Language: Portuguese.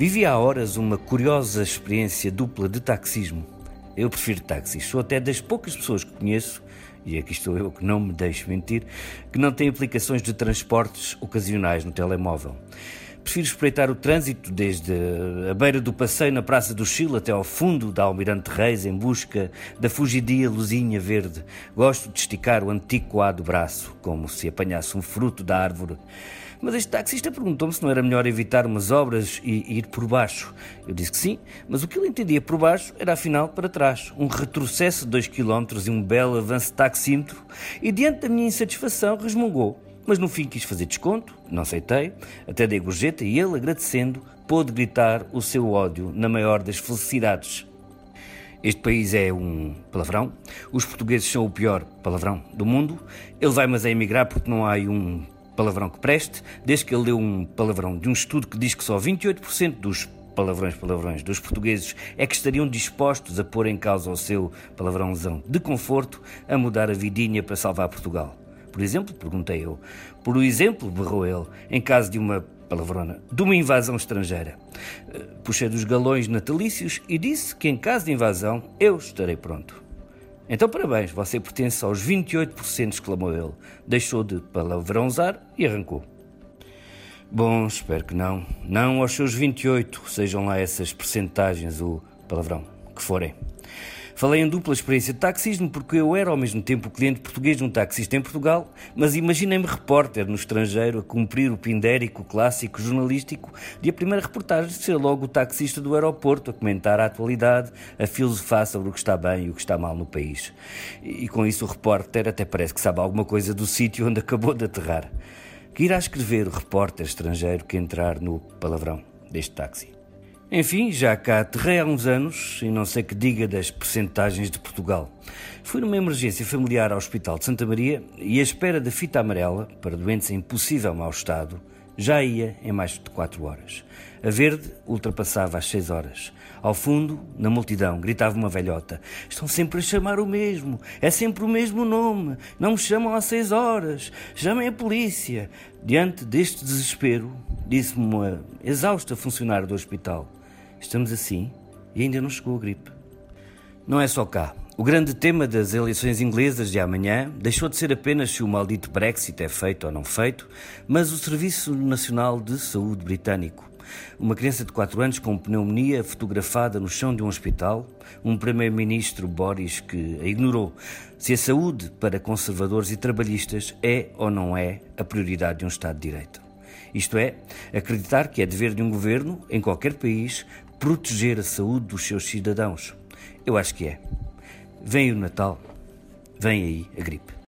Vivi há horas uma curiosa experiência dupla de taxismo. Eu prefiro táxis, sou até das poucas pessoas que conheço, e aqui estou eu que não me deixo mentir, que não têm aplicações de transportes ocasionais no telemóvel. Prefiro espreitar o trânsito desde a beira do passeio na Praça do Chile até ao fundo da Almirante Reis em busca da fugidia luzinha verde. Gosto de esticar o antigo do braço, como se apanhasse um fruto da árvore. Mas este taxista perguntou-me se não era melhor evitar umas obras e ir por baixo. Eu disse que sim, mas o que ele entendia por baixo era afinal para trás. Um retrocesso de 2 km e um belo avanço de taxímetro. E diante da minha insatisfação resmungou. Mas no fim quis fazer desconto, não aceitei, até dei gorjeta e ele, agradecendo, pôde gritar o seu ódio na maior das felicidades. Este país é um palavrão. Os portugueses são o pior palavrão do mundo. Ele vai, mas a emigrar porque não há um palavrão que preste, desde que ele deu um palavrão de um estudo que diz que só 28% dos palavrões, palavrões dos portugueses é que estariam dispostos a pôr em causa o seu palavrãozão de conforto a mudar a vidinha para salvar Portugal. Por exemplo, perguntei eu. Por exemplo, berrou ele, em caso de uma palavrona, de uma invasão estrangeira. Eh, puxei dos galões natalícios e disse que em caso de invasão eu estarei pronto. Então, parabéns, você pertence aos 28%, exclamou ele. Deixou de palavrãozar e arrancou. Bom, espero que não. Não aos seus 28, sejam lá essas percentagens, o palavrão, que forem. Falei em dupla experiência de taxismo porque eu era ao mesmo tempo cliente português de um taxista em Portugal, mas imaginei-me repórter no estrangeiro a cumprir o pindérico clássico jornalístico de a primeira reportagem ser logo o taxista do aeroporto a comentar a atualidade, a filosofar sobre o que está bem e o que está mal no país. E com isso o repórter até parece que sabe alguma coisa do sítio onde acabou de aterrar. Que irá escrever o repórter estrangeiro que entrar no palavrão deste táxi? Enfim, já cá aterrei há uns anos e não sei que diga das percentagens de Portugal. Fui numa emergência familiar ao Hospital de Santa Maria e a espera da fita amarela, para doentes em possível mau estado, já ia em mais de 4 horas. A verde ultrapassava as 6 horas. Ao fundo, na multidão, gritava uma velhota: Estão sempre a chamar o mesmo, é sempre o mesmo nome, não me chamam há 6 horas, chamem a polícia. Diante deste desespero, disse-me uma exausta funcionária do hospital: Estamos assim e ainda não chegou a gripe. Não é só cá. O grande tema das eleições inglesas de amanhã deixou de ser apenas se o maldito Brexit é feito ou não feito, mas o Serviço Nacional de Saúde Britânico. Uma criança de 4 anos com pneumonia fotografada no chão de um hospital, um primeiro-ministro Boris que a ignorou. Se a saúde para conservadores e trabalhistas é ou não é a prioridade de um Estado de Direito. Isto é, acreditar que é dever de um governo, em qualquer país, proteger a saúde dos seus cidadãos. Eu acho que é. Vem o Natal, vem aí a gripe.